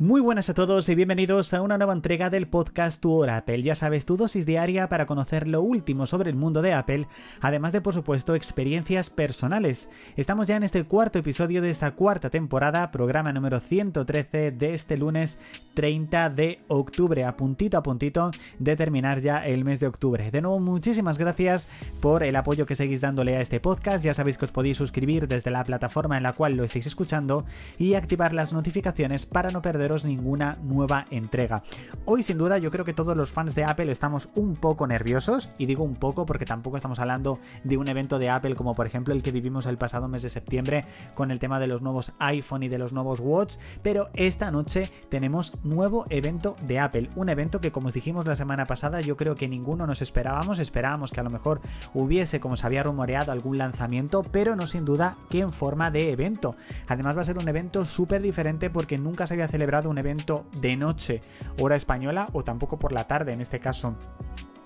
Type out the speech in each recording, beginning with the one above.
Muy buenas a todos y bienvenidos a una nueva entrega del podcast Tu Hora Apple. Ya sabes, tu dosis diaria para conocer lo último sobre el mundo de Apple, además de, por supuesto, experiencias personales. Estamos ya en este cuarto episodio de esta cuarta temporada, programa número 113 de este lunes 30 de octubre, a puntito a puntito de terminar ya el mes de octubre. De nuevo, muchísimas gracias por el apoyo que seguís dándole a este podcast. Ya sabéis que os podéis suscribir desde la plataforma en la cual lo estáis escuchando y activar las notificaciones para no perder ninguna nueva entrega. Hoy sin duda yo creo que todos los fans de Apple estamos un poco nerviosos y digo un poco porque tampoco estamos hablando de un evento de Apple como por ejemplo el que vivimos el pasado mes de septiembre con el tema de los nuevos iPhone y de los nuevos Watch, pero esta noche tenemos nuevo evento de Apple, un evento que como os dijimos la semana pasada yo creo que ninguno nos esperábamos, esperábamos que a lo mejor hubiese como se había rumoreado algún lanzamiento, pero no sin duda que en forma de evento. Además va a ser un evento súper diferente porque nunca se había celebrado un evento de noche, hora española, o tampoco por la tarde, en este caso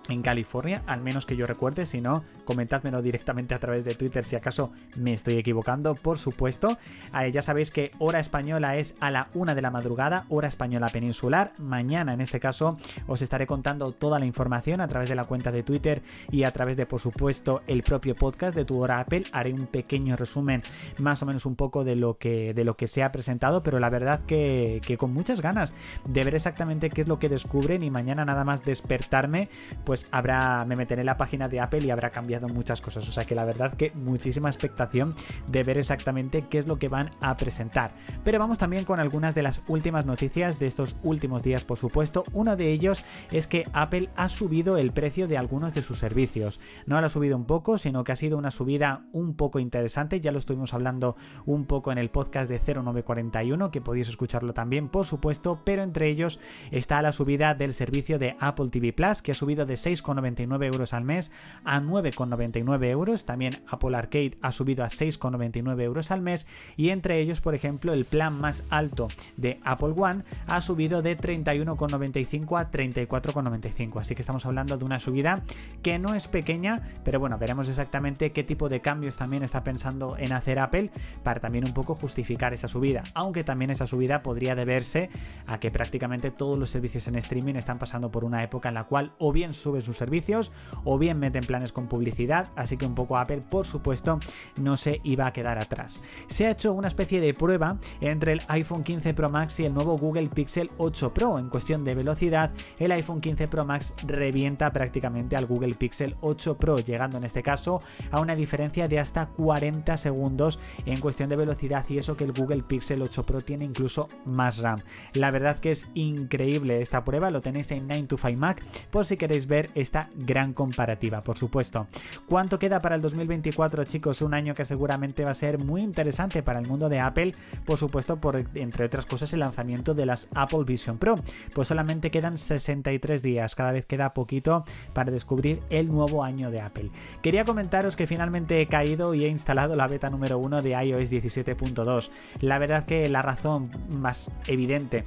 en California, al menos que yo recuerde, si no, comentádmelo directamente a través de Twitter si acaso me estoy equivocando, por supuesto. Eh, ya sabéis que hora española es a la una de la madrugada, hora española peninsular. Mañana, en este caso, os estaré contando toda la información a través de la cuenta de Twitter y a través de, por supuesto, el propio podcast de Tu Hora Apple. Haré un pequeño resumen, más o menos un poco de lo que, de lo que se ha presentado, pero la verdad que, que con muchas ganas de ver exactamente qué es lo que descubren y mañana nada más despertarme, pues pues habrá, me meteré en la página de Apple y habrá cambiado muchas cosas. O sea que la verdad que muchísima expectación de ver exactamente qué es lo que van a presentar. Pero vamos también con algunas de las últimas noticias de estos últimos días, por supuesto. Uno de ellos es que Apple ha subido el precio de algunos de sus servicios. No lo ha subido un poco, sino que ha sido una subida un poco interesante. Ya lo estuvimos hablando un poco en el podcast de 0941, que podéis escucharlo también, por supuesto. Pero entre ellos está la subida del servicio de Apple TV Plus, que ha subido de 6,99 euros al mes a 9,99 euros. También Apple Arcade ha subido a 6,99 euros al mes. Y entre ellos, por ejemplo, el plan más alto de Apple One ha subido de 31,95 a 34,95. Así que estamos hablando de una subida que no es pequeña, pero bueno, veremos exactamente qué tipo de cambios también está pensando en hacer Apple para también un poco justificar esa subida. Aunque también esa subida podría deberse a que prácticamente todos los servicios en streaming están pasando por una época en la cual o bien suben sus servicios o bien meten planes con publicidad, así que un poco Apple, por supuesto, no se iba a quedar atrás. Se ha hecho una especie de prueba entre el iPhone 15 Pro Max y el nuevo Google Pixel 8 Pro. En cuestión de velocidad, el iPhone 15 Pro Max revienta prácticamente al Google Pixel 8 Pro, llegando en este caso a una diferencia de hasta 40 segundos en cuestión de velocidad y eso que el Google Pixel 8 Pro tiene incluso más RAM. La verdad que es increíble esta prueba, lo tenéis en 9 to 5 Mac por si queréis ver esta gran comparativa, por supuesto. ¿Cuánto queda para el 2024, chicos? Un año que seguramente va a ser muy interesante para el mundo de Apple, por supuesto, por entre otras cosas el lanzamiento de las Apple Vision Pro. Pues solamente quedan 63 días, cada vez queda poquito para descubrir el nuevo año de Apple. Quería comentaros que finalmente he caído y he instalado la beta número 1 de iOS 17.2. La verdad que la razón más evidente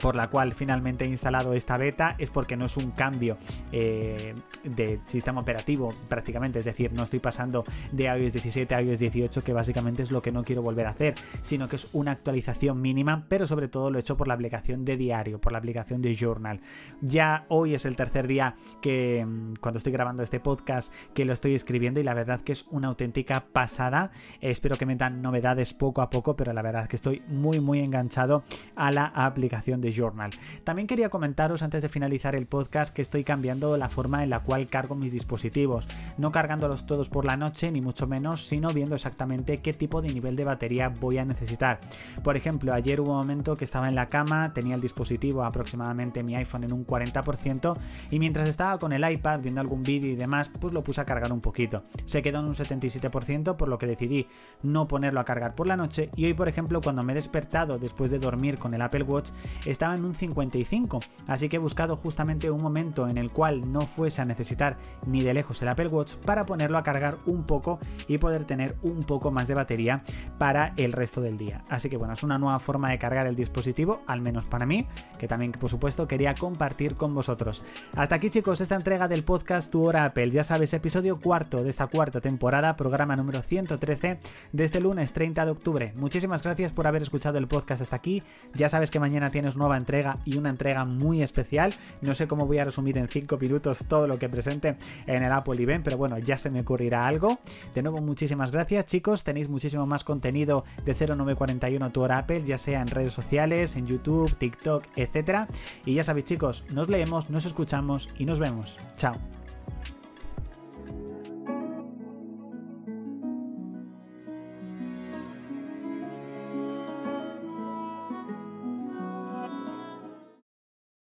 por la cual finalmente he instalado esta beta es porque no es un cambio eh, de sistema operativo prácticamente, es decir, no estoy pasando de iOS 17 a iOS 18 que básicamente es lo que no quiero volver a hacer, sino que es una actualización mínima, pero sobre todo lo he hecho por la aplicación de diario, por la aplicación de Journal. Ya hoy es el tercer día que mm, cuando estoy grabando este podcast que lo estoy escribiendo y la verdad que es una auténtica pasada. Espero que me dan novedades poco a poco, pero la verdad que estoy muy muy enganchado a la aplicación de Journal. También quería comentaros antes de finalizar el podcast que estoy cambiando la forma en la cargo mis dispositivos, no cargándolos todos por la noche ni mucho menos, sino viendo exactamente qué tipo de nivel de batería voy a necesitar. Por ejemplo, ayer hubo un momento que estaba en la cama, tenía el dispositivo aproximadamente mi iPhone en un 40% y mientras estaba con el iPad viendo algún vídeo y demás, pues lo puse a cargar un poquito. Se quedó en un 77% por lo que decidí no ponerlo a cargar por la noche y hoy por ejemplo cuando me he despertado después de dormir con el Apple Watch estaba en un 55, así que he buscado justamente un momento en el cual no fuese a necesitar necesitar ni de lejos el Apple Watch para ponerlo a cargar un poco y poder tener un poco más de batería para el resto del día. Así que bueno, es una nueva forma de cargar el dispositivo, al menos para mí, que también por supuesto quería compartir con vosotros. Hasta aquí chicos, esta entrega del podcast Tu Hora Apple, ya sabes, episodio cuarto de esta cuarta temporada, programa número 113 de este lunes 30 de octubre. Muchísimas gracias por haber escuchado el podcast hasta aquí, ya sabes que mañana tienes nueva entrega y una entrega muy especial, no sé cómo voy a resumir en 5 minutos todo lo que presente en el Apple Event, pero bueno, ya se me ocurrirá algo. De nuevo, muchísimas gracias chicos, tenéis muchísimo más contenido de 0941 Tu Apple, ya sea en redes sociales, en YouTube, TikTok, etcétera. Y ya sabéis chicos, nos leemos, nos escuchamos y nos vemos. Chao.